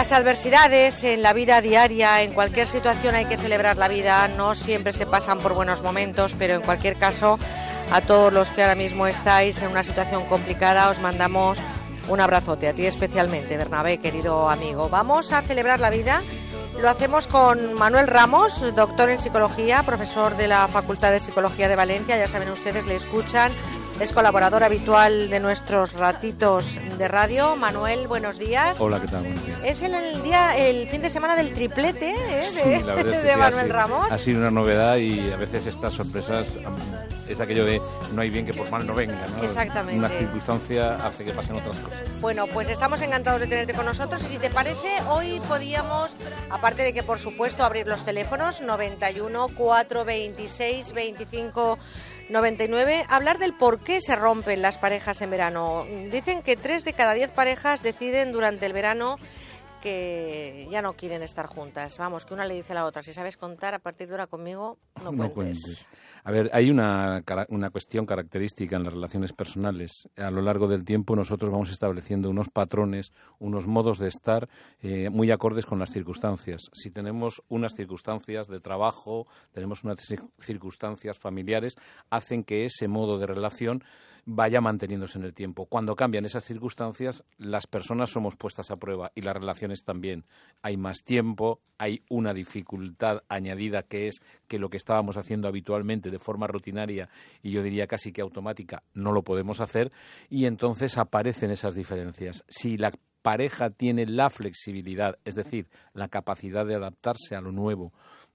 Las adversidades, en la vida diaria, en cualquier situación hay que celebrar la vida. No siempre se pasan por buenos momentos, pero en cualquier caso, a todos los que ahora mismo estáis en una situación complicada, os mandamos un abrazote, a ti especialmente, Bernabé, querido amigo. Vamos a celebrar la vida. Lo hacemos con Manuel Ramos, doctor en psicología, profesor de la Facultad de Psicología de Valencia. Ya saben ustedes, le escuchan. Es colaborador habitual de nuestros ratitos de radio. Manuel, buenos días. Hola, ¿qué tal? Buenos días. Es el, el día, el fin de semana del triplete ¿eh? de, Sí, la verdad es que de sí, Manuel ha sido, Ramos. Ha sido una novedad y a veces estas sorpresas es aquello de no hay bien que por mal no venga, ¿no? Exactamente. Una circunstancia hace que pasen otras cosas. Bueno, pues estamos encantados de tenerte con nosotros y si te parece, hoy podíamos, aparte de que por supuesto abrir los teléfonos 91 426 25 99, hablar del por qué se rompen las parejas en verano. Dicen que tres de cada diez parejas deciden durante el verano que ya no quieren estar juntas. Vamos, que una le dice a la otra, si sabes contar a partir de ahora conmigo, no, No cuentes. cuentes. A ver, hay una, una cuestión característica en las relaciones personales. A lo largo del tiempo nosotros vamos estableciendo unos patrones, unos modos de estar eh, muy acordes con las circunstancias. Si tenemos unas circunstancias de trabajo, tenemos unas cir- circunstancias familiares, hacen que ese modo de relación vaya manteniéndose en el tiempo. Cuando cambian esas circunstancias, las personas somos puestas a prueba y las relaciones también. Hay más tiempo, hay una dificultad añadida que es que lo que estábamos haciendo habitualmente de forma rutinaria y yo diría casi que automática no lo podemos hacer y entonces aparecen esas diferencias. Si la pareja tiene la flexibilidad, es decir, la capacidad de adaptarse a lo nuevo,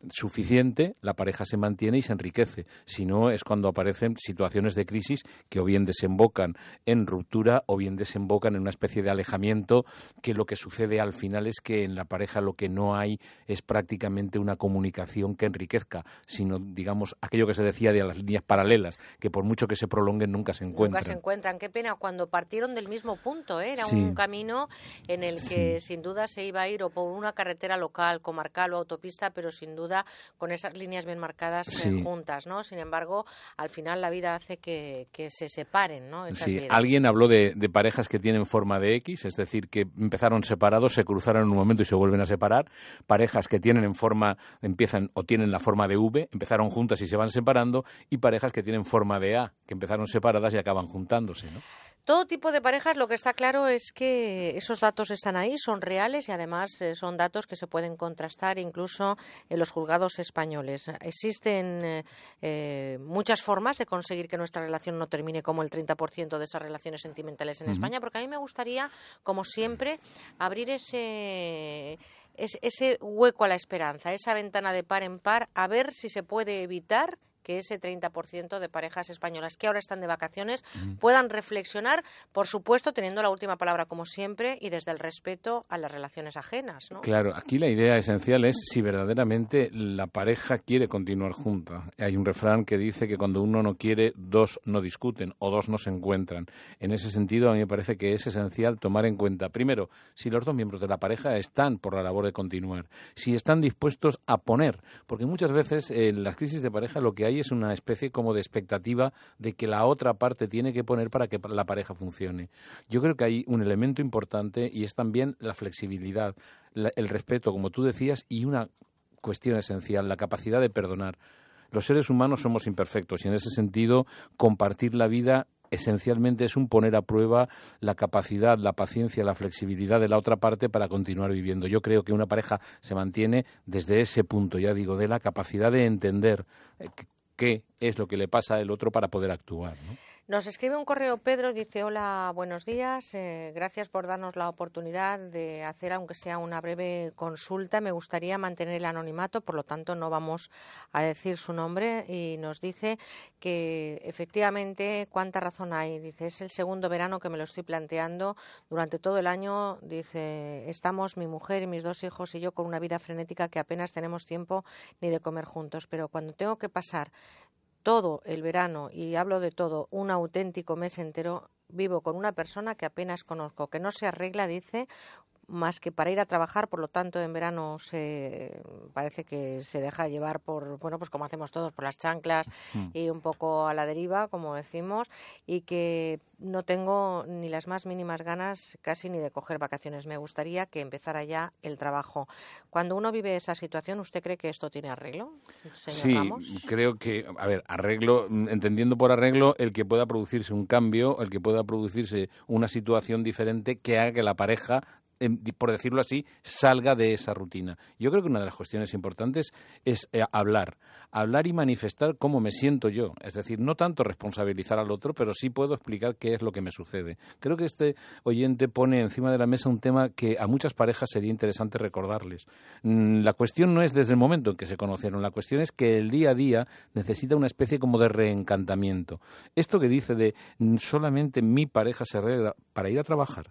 suficiente, la pareja se mantiene y se enriquece. Si no, es cuando aparecen situaciones de crisis que o bien desembocan en ruptura o bien desembocan en una especie de alejamiento que lo que sucede al final es que en la pareja lo que no hay es prácticamente una comunicación que enriquezca, sino, digamos, aquello que se decía de las líneas paralelas, que por mucho que se prolonguen nunca se encuentran. Nunca se encuentran. Qué pena cuando partieron del mismo punto. ¿eh? Era Sí. un camino en el que sin duda se iba a ir o por una carretera local, comarcal o autopista, pero sin duda con esas líneas bien marcadas eh, Sí. juntas. ¿no? Sin embargo, al final la vida hace que, que se separen ¿no? esas Sí, vidas. alguien habló de, de parejas que tienen forma de X, es decir, que empezaron separados, se cruzaron en un momento y se vuelven a separar. Parejas que tienen en forma, empiezan o tienen la forma de V, empezaron juntas y se van separando. Y parejas que tienen forma de A, que empezaron separadas y acaban juntándose, ¿no? Todo tipo de parejas, lo que está claro es que esos datos están ahí, son reales y además eh, son datos que se pueden contrastar incluso en los juzgados españoles. Existen eh, eh, muchas formas de conseguir que nuestra relación no termine como el 30% de esas relaciones sentimentales en España, porque a mí me gustaría, como siempre, abrir ese es- ese hueco a la esperanza, esa ventana de par en par, a ver si se puede evitar que ese 30% de parejas españolas que ahora están de vacaciones puedan reflexionar, por supuesto, teniendo la última palabra como siempre y desde el respeto a las relaciones ajenas. ¿no? Claro, aquí la idea esencial es si verdaderamente la pareja quiere continuar junta. Hay un refrán que dice que cuando uno no quiere, dos no discuten o dos no se encuentran. En ese sentido, a mí me parece que es esencial tomar en cuenta, primero, si los dos miembros de la pareja están por la labor de continuar, si están dispuestos a poner, porque muchas veces en las crisis de pareja lo que hay es una especie como de expectativa de que la otra parte tiene que poner para que la pareja funcione. Yo creo que hay un elemento importante y es también la flexibilidad, el respeto, como tú decías, y una cuestión esencial, la capacidad de perdonar. Los seres humanos somos imperfectos y en ese sentido compartir la vida esencialmente es un poner a prueba la capacidad, la paciencia, la flexibilidad de la otra parte para continuar viviendo. Yo creo que una pareja se mantiene desde ese punto, ya digo, de la capacidad de entender eh, qué es lo que le pasa al otro para poder actuar. ¿no? Nos escribe un correo Pedro, dice hola, buenos días, eh, gracias por darnos la oportunidad de hacer, aunque sea una breve consulta. Me gustaría mantener el anonimato, por lo tanto no vamos a decir su nombre y nos dice que efectivamente cuánta razón hay. Dice, es el segundo verano que me lo estoy planteando durante todo el año. Dice, estamos mi mujer y mis dos hijos y yo con una vida frenética que apenas tenemos tiempo ni de comer juntos, pero cuando tengo que pasar todo el verano, y hablo de todo, un auténtico mes entero, vivo con una persona que apenas conozco, que no se arregla, dice, más que para ir a trabajar, por lo tanto en verano se parece que se deja llevar por, bueno, pues como hacemos todos, por las chanclas Hmm. y un poco a la deriva, como decimos, y que no tengo ni las más mínimas ganas casi ni de coger vacaciones. Me gustaría que empezara ya el trabajo. Cuando uno vive esa situación, ¿usted cree que esto tiene arreglo, señor Sí, Ramos? creo que, a ver, arreglo, mm, entendiendo por arreglo el que pueda producirse un cambio, el que pueda producirse una situación diferente que haga que la pareja por decirlo así, salga de esa rutina. Yo creo que una de las cuestiones importantes es eh, hablar, hablar y manifestar cómo me siento yo. Es decir, no tanto responsabilizar al otro, pero sí puedo explicar qué es lo que me sucede. Creo que este oyente pone encima de la mesa un tema que a muchas parejas sería interesante recordarles. Mm, La cuestión no es desde el momento en que se conocieron, la cuestión es que el día a día necesita una especie como de reencantamiento. Esto que dice de mm, solamente mi pareja se arregla para ir a trabajar,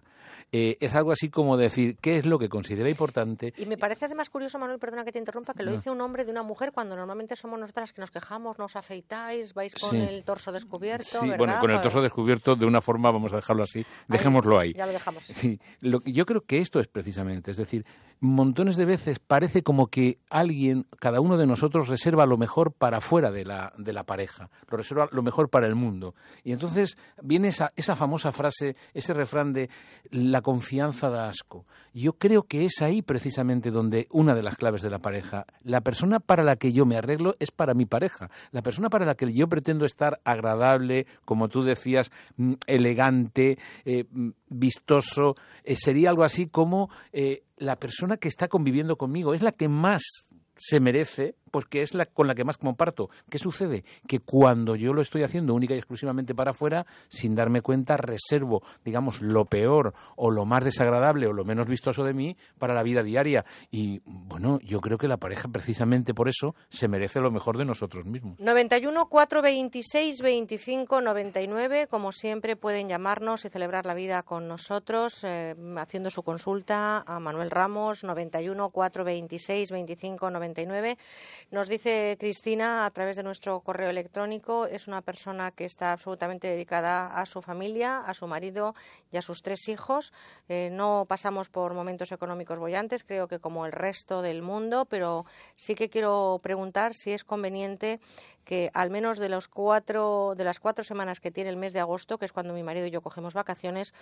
eh, es algo así como decir qué es lo que considera importante Y me parece además curioso, Manuel, perdona que te interrumpa, que lo No. dice un hombre de una mujer cuando normalmente somos nosotras que nos quejamos, nos afeitáis, vais con Sí. el torso descubierto. Sí, ¿verdad? bueno, con el Pues- torso descubierto de una forma, vamos a dejarlo así, dejémoslo ahí. Ya lo dejamos. Sí, lo yo creo que esto es precisamente, es decir, montones de veces parece como que alguien, cada uno de nosotros reserva lo mejor para fuera de la, de la pareja, lo reserva lo mejor para el mundo. Y entonces viene esa, esa famosa frase, ese refrán de la confianza da asco. Yo creo que es ahí precisamente donde una de las claves de la pareja, la persona para la que yo me arreglo es para mi pareja, la persona para la que yo pretendo estar agradable, como tú decías, mm, elegante, eh, mm, vistoso, eh, sería algo así como eh, la persona que está conviviendo conmigo, es la que más se merece, pues que es la con la que más comparto. ¿Qué sucede? Que cuando yo lo estoy haciendo única y exclusivamente para afuera, sin darme cuenta, reservo, digamos, lo peor o lo más desagradable o lo menos vistoso de mí para la vida diaria. Y bueno, yo creo que la pareja precisamente por eso se merece lo mejor de nosotros mismos. 91 426 25 99, como siempre pueden llamarnos y celebrar la vida con nosotros eh, haciendo su consulta a Manuel Ramos 91 426 25 99. Nos dice Cristina a través de nuestro correo electrónico, es una persona que está absolutamente dedicada a su familia, a su marido y a sus tres hijos. Eh, no pasamos por momentos económicos bollantes, creo que como el resto del mundo, pero sí que quiero preguntar si es conveniente que al menos de los cuatro de las cuatro semanas que tiene el mes de agosto, que es cuando mi marido y yo cogemos vacaciones,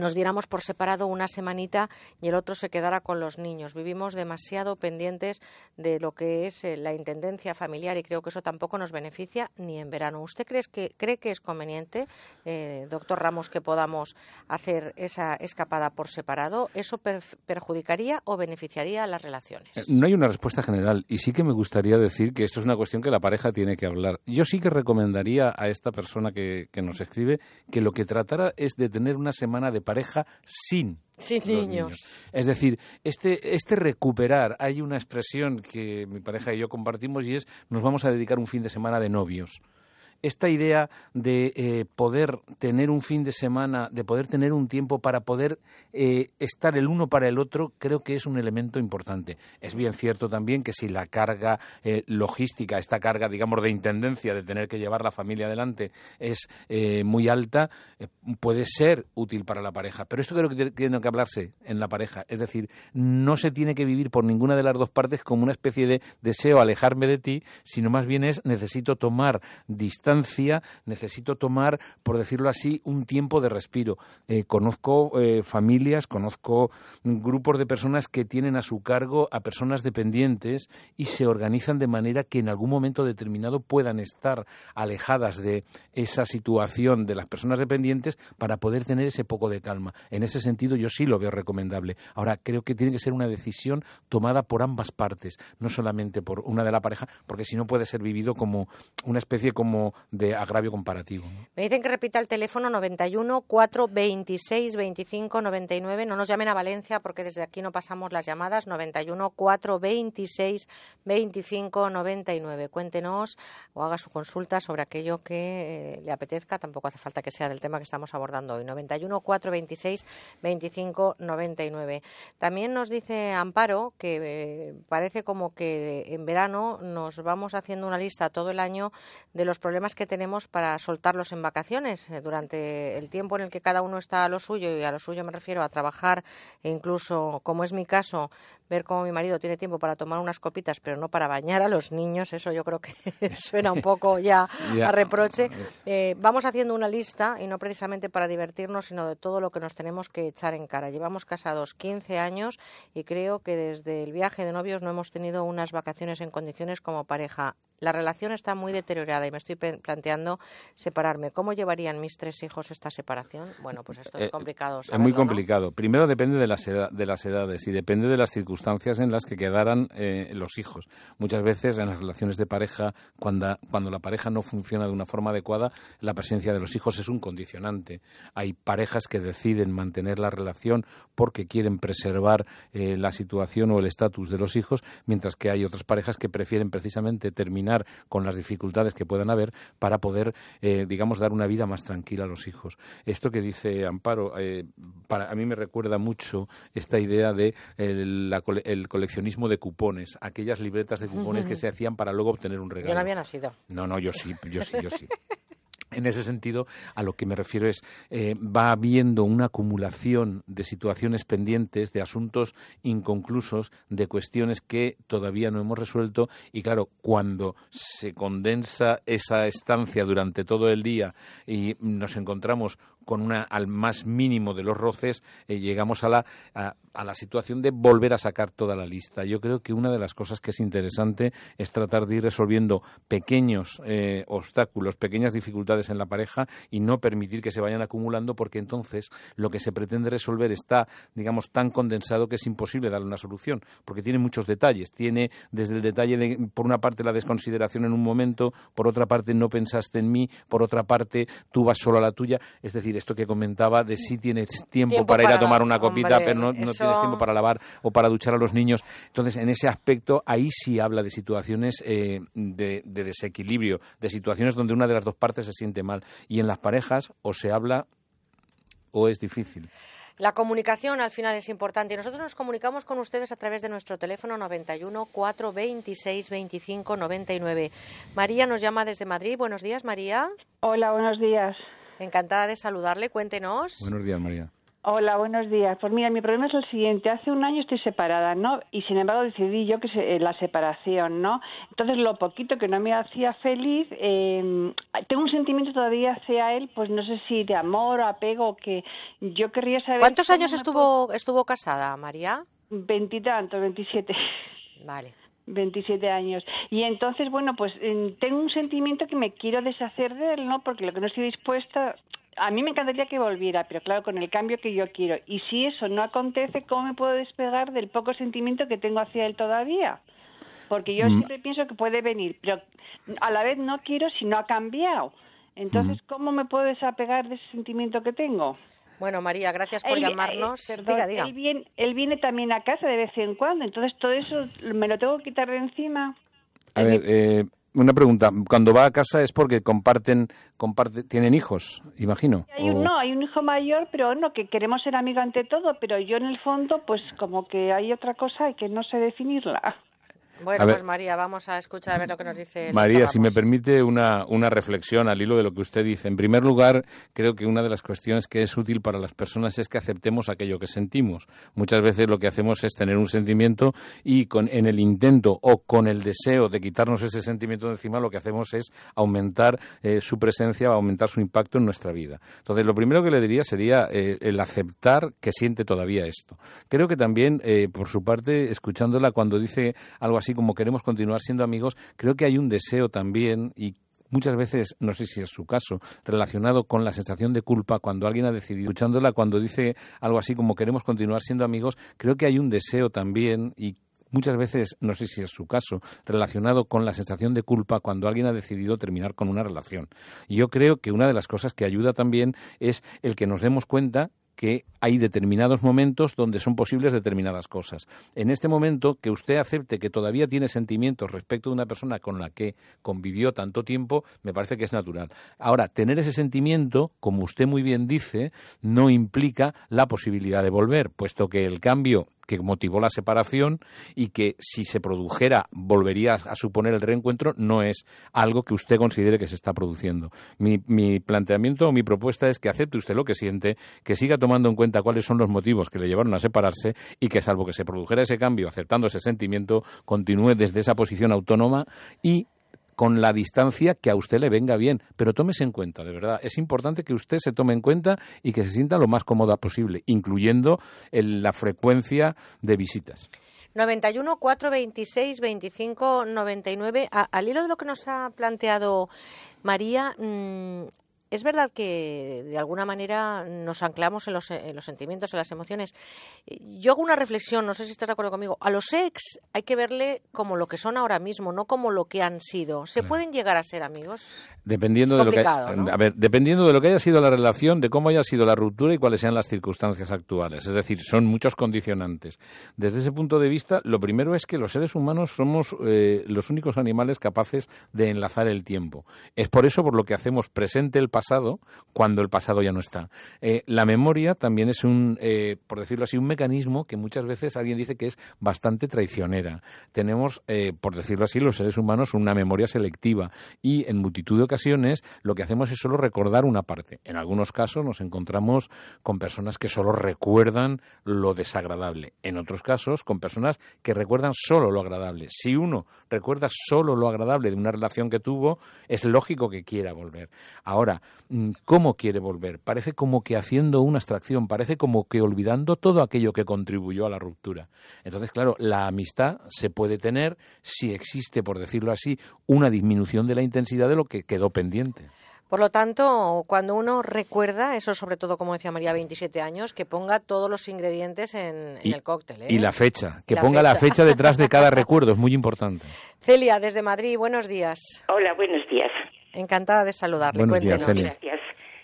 nos diéramos por separado una semanita y el otro se quedara con los niños. Vivimos demasiado pendientes de lo que es eh, la intendencia familiar y creo que eso tampoco nos beneficia ni en verano. ¿Usted cree que, cree que es conveniente, eh, doctor Ramos, que podamos hacer esa escapada por separado? ¿Eso per- perjudicaría o beneficiaría las relaciones? Eh, No hay una respuesta general y sí que me gustaría decir que esto es una cuestión que la pareja tiene que hablar. Yo sí que recomendaría a esta persona que, que nos escribe que lo que tratara es de tener una semana de pareja sin Sin los niños. Es decir, este, este recuperar, hay una expresión que mi pareja y yo compartimos y es nos vamos a dedicar un fin de semana de novios. Esta idea de eh, poder tener un fin de semana, de poder tener un tiempo para poder eh, estar el uno para el otro, creo que es un elemento importante. Es bien cierto también que si la carga eh, logística, esta carga, digamos, de intendencia de tener que llevar la familia adelante es eh, muy alta, eh, puede ser útil para la pareja. Pero esto creo que tiene- tiene que hablarse en la pareja. Es decir, no se tiene que vivir por ninguna de las dos partes como una especie de deseo alejarme de ti, sino más bien es necesito tomar distancia distancia, necesito tomar, por decirlo así, un tiempo de respiro. Eh, conozco eh, familias, conozco grupos de personas que tienen a su cargo a personas dependientes y se organizan de manera que en algún momento determinado puedan estar alejadas de esa situación de las personas dependientes para poder tener ese poco de calma. En ese sentido, yo sí lo veo recomendable. Ahora, creo que tiene que ser una decisión tomada por ambas partes, no solamente por una de la pareja, porque si no puede ser vivido como una especie como de agravio comparativo. Me dicen que repita el teléfono 91 426 25 99. No nos llamen a Valencia porque desde aquí no pasamos las llamadas. 91 426 25 99. Cuéntenos o haga su consulta sobre aquello que eh, le apetezca. Tampoco hace falta que sea del tema que estamos abordando hoy. 91 426 25 99. También nos dice Amparo que eh, parece como que en verano nos vamos haciendo una lista todo el año de los problemas que tenemos para soltarlos en vacaciones. Eh, durante el tiempo en el que cada uno está a lo suyo, y a lo suyo me refiero a trabajar e incluso, como es mi caso, ver cómo mi marido tiene tiempo para tomar unas copitas, pero no para bañar a los niños, eso yo creo que suena un poco ya a reproche. Eh, vamos haciendo una lista, y no precisamente para divertirnos, sino de todo lo que nos tenemos que echar en cara. Llevamos casados 15 años y creo que desde el viaje de novios no hemos tenido unas vacaciones en condiciones como pareja. La relación está muy deteriorada y me estoy planteando separarme. ¿Cómo llevarían mis tres hijos esta separación? Bueno, pues esto es eh, complicado. es muy complicado. Primero depende de las, de las edades y depende de las en las que quedaran eh, los hijos. Muchas veces en las relaciones de pareja, cuando, cuando la pareja no funciona de una forma adecuada, la presencia de los hijos es un condicionante. Hay parejas que deciden mantener la relación porque quieren preservar eh, la situación o el estatus de los hijos, mientras que hay otras parejas que prefieren precisamente terminar con las dificultades que puedan haber para poder, eh, digamos, dar una vida más tranquila a los hijos. Esto que dice Amparo, para, a mí me recuerda mucho esta idea de el, el, coleccionismo de cupones, aquellas libretas de cupones que se hacían para luego obtener un regalo. Yo no había nacido. No, no, yo sí, yo sí, yo sí. En ese sentido, a lo que me refiero es, eh, va habiendo una acumulación de situaciones pendientes, de asuntos inconclusos, de cuestiones que todavía no hemos resuelto y claro, cuando se condensa esa estancia durante todo el día y nos encontramos con una al más mínimo de los roces, eh, llegamos a la, a, la situación de volver a sacar toda la lista. Yo creo que una de las cosas que es interesante es tratar de ir resolviendo pequeños eh, obstáculos, pequeñas dificultades en la pareja y no permitir que se vayan acumulando porque entonces lo que se pretende resolver está, digamos, tan condensado que es imposible darle una solución porque tiene muchos detalles. Tiene desde el detalle de, por una parte, la desconsideración en un momento, por otra parte, no pensaste en mí, por otra parte, tú vas solo a la tuya. Es decir, esto que comentaba de si tienes tiempo, para, ir a tomar una copita, pero no, tienes tiempo para lavar o para duchar a los niños. Entonces, en ese aspecto, ahí sí habla de situaciones eh, de, desequilibrio, de situaciones donde una de las dos partes se siente mal. Y en las parejas o se habla o es difícil. La comunicación al final es importante y nosotros nos comunicamos con ustedes a través de nuestro teléfono 91 426 25 99. María nos llama desde Madrid. Buenos días, María. Hola, buenos días. Encantada de saludarle. Cuéntenos. Buenos días, María. Hola, buenos días. Pues mira, mi problema es el siguiente. Hace un año estoy separada, ¿no? Y sin embargo decidí yo que se, eh, la separación, ¿no? Entonces lo poquito que no me hacía feliz, eh, tengo un sentimiento todavía hacia él, pues no sé si de amor, apego, que yo querría saber. ¿Cuántos años estuvo estuvo casada, María? Veintitantos, veintisiete. Vale. 27 años. Y entonces, bueno, pues tengo un sentimiento que me quiero deshacer de él, ¿no? Porque lo que no estoy dispuesta, a mí me encantaría que volviera, pero claro, con el cambio que yo quiero. Y si eso no acontece, ¿cómo me puedo despegar del poco sentimiento que tengo hacia él todavía? Porque yo mm. siempre pienso que puede venir, pero a la vez no quiero si no ha cambiado. Entonces, mm. ¿cómo me puedo desapegar de ese sentimiento que tengo? Bueno, María, gracias por llamarnos. Eh, Él, viene, él viene también a casa de vez en cuando, entonces todo eso me lo tengo que quitar de encima. A ver, eh, una pregunta. Cuando va a casa es porque comparten, comparte, tienen hijos, imagino. No, hay un hijo mayor, pero no, que queremos ser amigos ante todo, pero yo en el fondo, pues como que hay otra cosa y que no sé definirla. Bueno, pues María, vamos a escuchar a ver lo que nos dice. María, si me permite una, una reflexión al hilo de lo que usted dice. En primer lugar, creo que una de las cuestiones que es útil para las personas es que aceptemos aquello que sentimos. Muchas veces lo que hacemos es tener un sentimiento y con, en el intento o con el deseo de quitarnos ese sentimiento de encima, lo que hacemos es aumentar eh, su presencia aumentar su impacto en nuestra vida. Entonces, lo primero que le diría sería eh, el aceptar que siente todavía esto. Creo que también, eh, por su parte, escuchándola cuando dice algo así como queremos continuar siendo amigos, creo que hay un deseo también y muchas veces, no sé si es su caso, relacionado con la sensación de culpa cuando alguien ha decidido, escuchándola cuando dice algo así como queremos continuar siendo amigos, creo que hay un deseo también y muchas veces, no sé si es su caso, relacionado con la sensación de culpa cuando alguien ha decidido terminar con una relación. Y yo creo que una de las cosas que ayuda también es el que nos demos cuenta que hay determinados momentos donde son posibles determinadas cosas. En este momento, que usted acepte que todavía tiene sentimientos respecto de una persona con la que convivió tanto tiempo, me parece que es natural. Ahora, tener ese sentimiento, como usted muy bien dice, no implica la posibilidad de volver, puesto que el cambio que motivó la separación y que si se produjera volvería a suponer el reencuentro, no es algo que usted considere que se está produciendo. Mi, mi planteamiento o mi propuesta es que acepte usted lo que siente, que siga tomando en cuenta cuáles son los motivos que le llevaron a separarse y que salvo que se produjera ese cambio aceptando ese sentimiento, continúe desde esa posición autónoma y con la distancia que a usted le venga bien. Pero tómese en cuenta, de verdad. Es importante que usted se tome en cuenta y que se sienta lo más cómoda posible, incluyendo la frecuencia de visitas. 91 426 25 99. al hilo de lo que nos ha planteado María, mm, es verdad que de alguna manera nos anclamos en los, sentimientos, en las emociones. Yo hago una reflexión, no sé si estás de acuerdo conmigo. A los ex hay que verle como lo que son ahora mismo, no como lo que han sido. ¿Se pueden llegar a ser amigos? Dependiendo de lo que a ver, dependiendo de lo que haya sido la relación, de cómo haya sido la ruptura y cuáles sean las circunstancias actuales. Es decir, son muchos condicionantes. Desde ese punto de vista, lo primero es que los seres humanos somos eh, los únicos animales capaces de enlazar el tiempo. Es por eso por lo que hacemos presente el pasado pasado cuando el pasado ya no está. Eh, la memoria también es un, eh, por decirlo así, un mecanismo que muchas veces alguien dice que es bastante traicionera. Tenemos, eh, por decirlo así, los seres humanos una memoria selectiva y en multitud de ocasiones lo que hacemos es solo recordar una parte. En algunos casos nos encontramos con personas que solo recuerdan lo desagradable. En otros casos con personas que recuerdan solo lo agradable. Si uno recuerda solo lo agradable de una relación que tuvo, es lógico que quiera volver. Ahora, cómo quiere volver. Parece como que haciendo una abstracción, parece como que olvidando todo aquello que contribuyó a la ruptura. Entonces, claro, la amistad se puede tener si existe, por decirlo así, una disminución de la intensidad de lo que quedó pendiente. Por lo tanto, cuando uno recuerda, eso sobre todo, como decía María, 27 años, que ponga todos los ingredientes en, el cóctel. ¿eh? Y la fecha, que ponga la fecha detrás de cada recuerdo, es muy importante. Celia, desde Madrid, buenos días. Hola, buenos días. Encantada de saludarle. Buenos días, Gracias.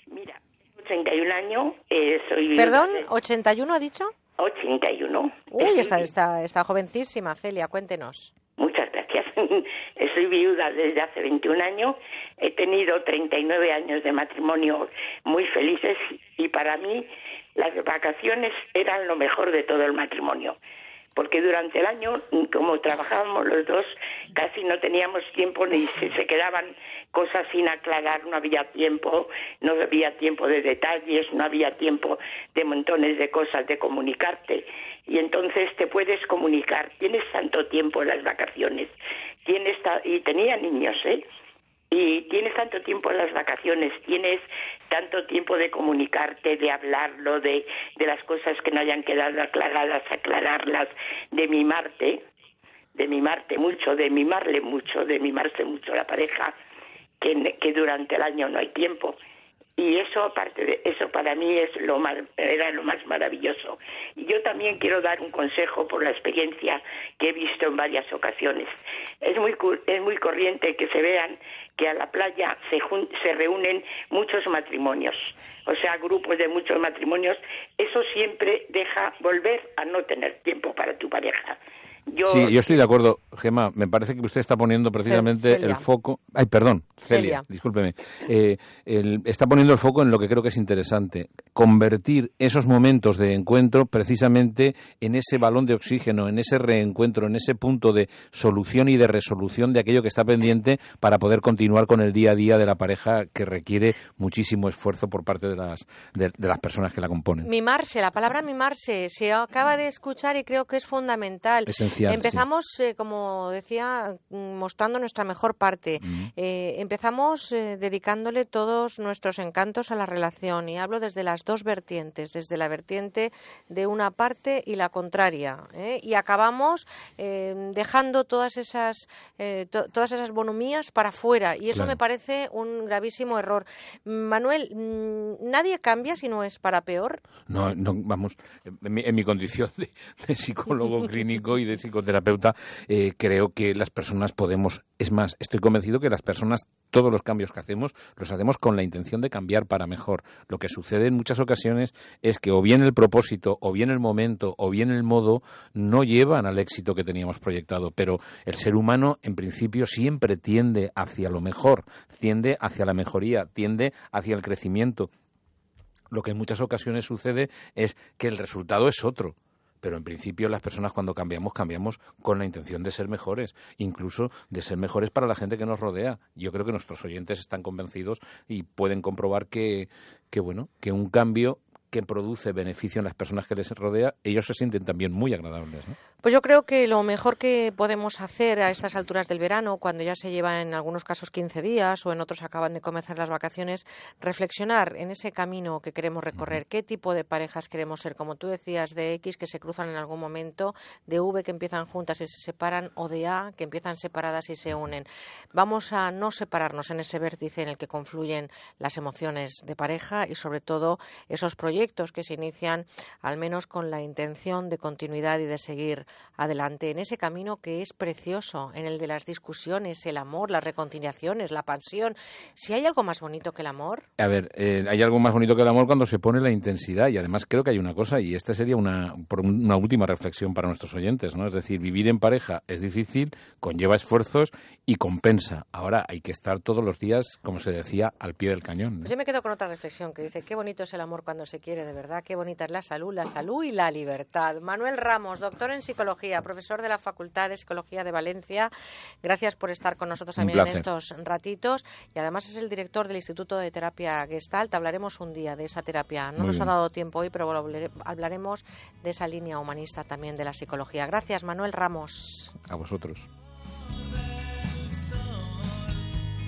Mira, 81 años, eh, soy... ¿Perdón? ¿81 ha dicho? 81. Uy, está, está, está jovencísima, Celia, cuéntenos. Muchas gracias. Soy viuda desde hace 21 años. He tenido 39 años de matrimonio muy felices y para mí las vacaciones eran lo mejor de todo el matrimonio porque durante el año, como trabajábamos los dos, casi no teníamos tiempo ni se, se, quedaban cosas sin aclarar, no había tiempo, no había tiempo de detalles, no había tiempo de montones de cosas de comunicarte. Y entonces te puedes comunicar, tienes tanto tiempo en las vacaciones, tienes y tenía niños, ¿eh? Y tienes tanto tiempo en las vacaciones, tienes tanto tiempo de comunicarte, de hablarlo, de, de las cosas que no hayan quedado aclaradas, aclararlas, de mimarte, de mimarte mucho, de mimarle mucho, de mimarse mucho la pareja, que, que durante el año no hay tiempo y eso aparte de eso para mí es lo era lo más maravilloso. Y yo también quiero dar un consejo por la experiencia que he visto en varias ocasiones. Es muy es muy corriente que se vean que a la playa se se reúnen muchos matrimonios. O sea grupos de muchos matrimonios. Eso siempre deja volver a no tener tiempo para tu pareja Yo, Sí, yo estoy de acuerdo, Gemma. Me parece que usted está poniendo precisamente Celia. el foco. Ay, perdón, Celia, Celia. discúlpeme. Eh, el- está poniendo el foco en lo que creo que es interesante. Convertir esos momentos de encuentro precisamente en ese balón de oxígeno, en ese reencuentro, en ese punto de solución y de resolución de aquello que está pendiente para poder continuar con el día a día de la pareja que requiere muchísimo esfuerzo por parte de las, de, de las personas que la componen. Mimarse, la palabra mimarse, se acaba de escuchar y creo que es fundamental. Esencial, Empezamos, eh, como decía, mostrando nuestra mejor parte. Eh, empezamos eh, dedicándole todos nuestros encantos a la relación y hablo desde las dos vertientes, desde la vertiente de una parte y la contraria. Y acabamos dejando todas esas, to- todas esas bonomías para afuera y eso Claro. me parece un gravísimo error. Manuel, mm, nadie cambia si no es para peor. No, no, vamos, en mi, en mi condición de, de psicólogo clínico y de psicoterapeuta, eh, creo que las personas podemos, es más, estoy convencido que las personas, todos los cambios que hacemos, los hacemos con la intención de cambiar para mejor. Lo que sucede en muchas ocasiones es que o bien el propósito, o bien el momento, o bien el modo, no llevan al éxito que teníamos proyectado. Pero el ser humano, en principio, siempre tiende hacia lo mejor, tiende hacia la mejoría, tiende hacia el crecimiento lo que en muchas ocasiones sucede es que el resultado es otro. Pero en principio las personas cuando cambiamos, cambiamos con la intención de ser mejores, incluso de ser mejores para la gente que nos rodea. Yo creo que nuestros oyentes están convencidos y pueden comprobar que, que bueno, que un cambio que produce beneficio en las personas que les rodea, ellos se sienten también muy agradables. ¿no? Pues yo creo que lo mejor que podemos hacer a estas alturas del verano, cuando ya se llevan en algunos casos 15 días o en otros acaban de comenzar las vacaciones, reflexionar en ese camino que queremos recorrer, qué tipo de parejas queremos ser, como tú decías, de X que se cruzan en algún momento, de V que empiezan juntas y se separan, o de A que empiezan separadas y se unen. Vamos a no separarnos en ese vértice en el que confluyen las emociones de pareja y sobre todo esos proyectos que se inician al menos con la intención de continuidad y de seguir adelante en ese camino que es precioso, en el de las discusiones, el amor, las reconciliaciones, la pasión. Si hay algo más bonito que el amor, A ver, eh, hay algo más bonito que el amor cuando se pone la intensidad y además creo que hay una cosa y esta sería una, una última reflexión para nuestros oyentes, ¿no? Es decir, vivir en pareja es difícil, conlleva esfuerzos y compensa. Ahora hay que estar todos los días, como se decía, al pie del cañón. ¿no? Pues yo me quedo con otra reflexión que dice, qué bonito es el amor cuando se quiere, de verdad, qué bonita es la salud, la salud y la libertad. Manuel Ramos, doctor en psicología, profesor de la Facultad de Psicología de Valencia, gracias por estar con nosotros también en estos ratitos y además es el director del Instituto de Terapia Gestalt. Hablaremos un día de esa terapia. No Muy nos ha dado tiempo hoy, pero hablaremos de esa línea humanista también de la psicología. Gracias, Manuel Ramos. A vosotros.